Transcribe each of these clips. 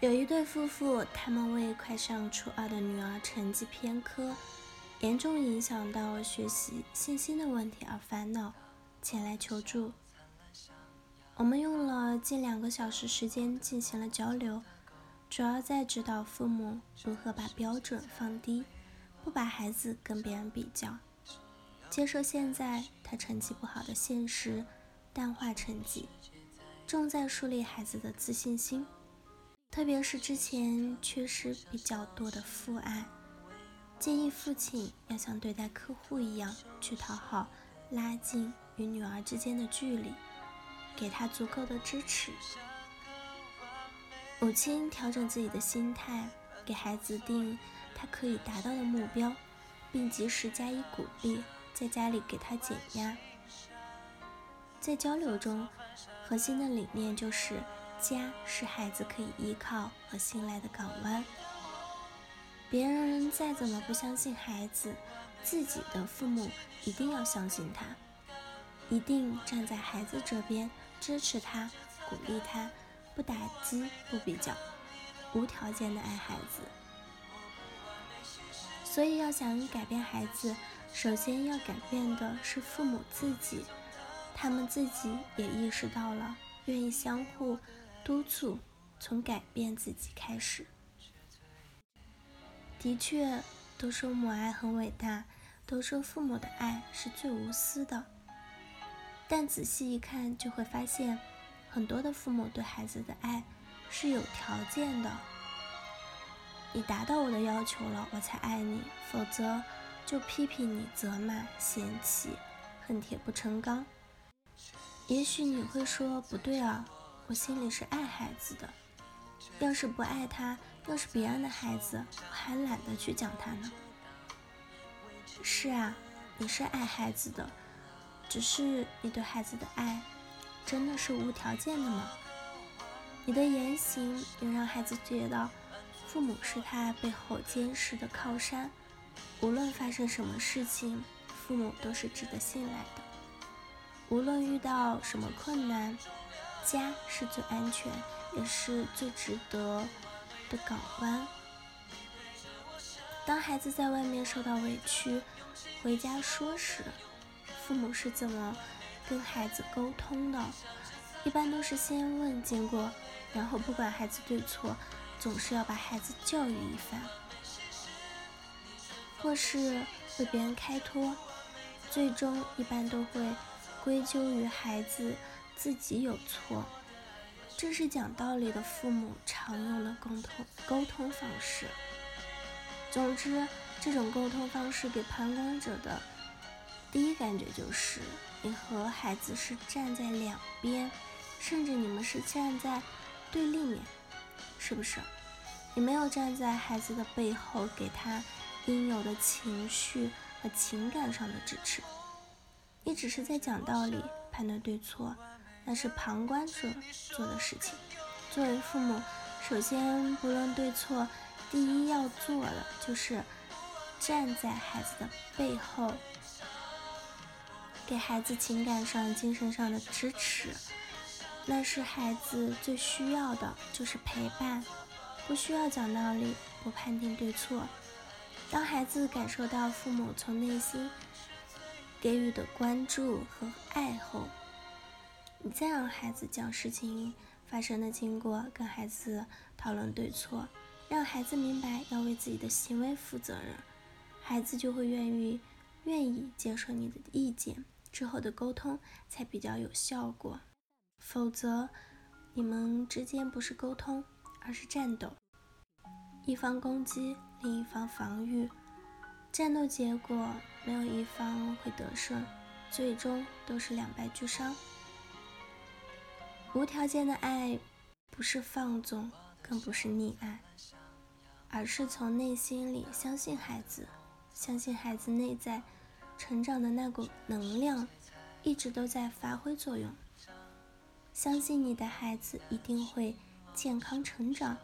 有一对夫妇，他们为快上初二的女儿成绩偏科，严重影响到学习信心的问题而烦恼，前来求助。我们用了近两个小时时间进行了交流，主要在指导父母如何把标准放低，不把孩子跟别人比较，接受现在他成绩不好的现实，淡化成绩，重在树立孩子的自信心。特别是之前缺失比较多的父爱，建议父亲要像对待客户一样去讨好，拉近与女儿之间的距离，给她足够的支持。母亲调整自己的心态，给孩子定他可以达到的目标，并及时加以鼓励，在家里给他减压。在交流中，核心的理念就是。家是孩子可以依靠和信赖的港湾。别人再怎么不相信孩子，自己的父母一定要相信他，一定站在孩子这边，支持他，鼓励他，不打击，不比较，无条件的爱孩子。所以，要想改变孩子，首先要改变的是父母自己，他们自己也意识到了，愿意相互。督促从改变自己开始。的确，都说母爱很伟大，都说父母的爱是最无私的。但仔细一看，就会发现，很多的父母对孩子的爱是有条件的。你达到我的要求了，我才爱你；否则，就批评你、责骂、嫌弃，恨铁不成钢。也许你会说，不对啊。我心里是爱孩子的，要是不爱他，要是别人的孩子，我还懒得去讲他呢。是啊，你是爱孩子的，只是你对孩子的爱，真的是无条件的吗？你的言行也让孩子觉得，父母是他背后坚实的靠山，无论发生什么事情，父母都是值得信赖的，无论遇到什么困难。家是最安全，也是最值得的港湾。当孩子在外面受到委屈，回家说时，父母是怎么跟孩子沟通的？一般都是先问经过，然后不管孩子对错，总是要把孩子教育一番，或是为别人开脱，最终一般都会归咎于孩子。自己有错，这是讲道理的父母常用的沟通沟通方式。总之，这种沟通方式给旁观者的第一感觉就是，你和孩子是站在两边，甚至你们是站在对立面，是不是？你没有站在孩子的背后，给他应有的情绪和情感上的支持，你只是在讲道理，判断对错。那是旁观者做的事情。作为父母，首先不论对错，第一要做的就是站在孩子的背后，给孩子情感上、精神上的支持。那是孩子最需要的，就是陪伴，不需要讲道理，不判定对错。当孩子感受到父母从内心给予的关注和爱后，你再让孩子讲事情发生的经过，跟孩子讨论对错，让孩子明白要为自己的行为负责任，孩子就会愿意愿意接受你的意见，之后的沟通才比较有效果。否则，你们之间不是沟通，而是战斗，一方攻击，另一方防御，战斗结果没有一方会得胜，最终都是两败俱伤。无条件的爱，不是放纵，更不是溺爱，而是从内心里相信孩子，相信孩子内在成长的那股能量一直都在发挥作用，相信你的孩子一定会健康成长，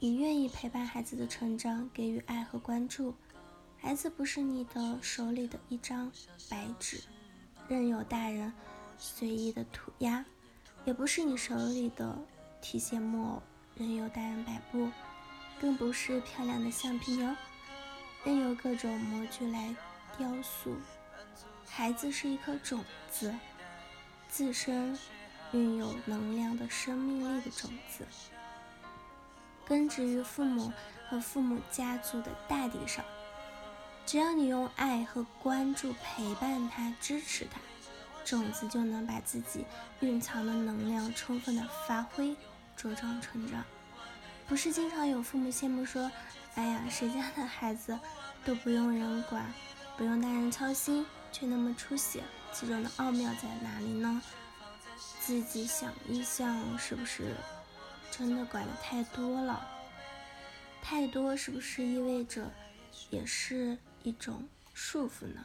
你愿意陪伴孩子的成长，给予爱和关注，孩子不是你的手里的一张白纸，任由大人随意的涂鸦。也不是你手里的提线木偶，任由大人摆布，更不是漂亮的橡皮泥，任由各种模具来雕塑。孩子是一颗种子，自身拥有能量的生命力的种子，根植于父母和父母家族的大地上。只要你用爱和关注陪伴他、支持他，种子就能把自己蕴藏的能量充分的发挥，茁壮成长。不是经常有父母羡慕说：“哎呀，谁家的孩子都不用人管，不用大人操心，却那么出息，其中的奥妙在哪里呢？”自己想一想，是不是真的管的太多了？太多是不是意味着也是？一种束缚呢。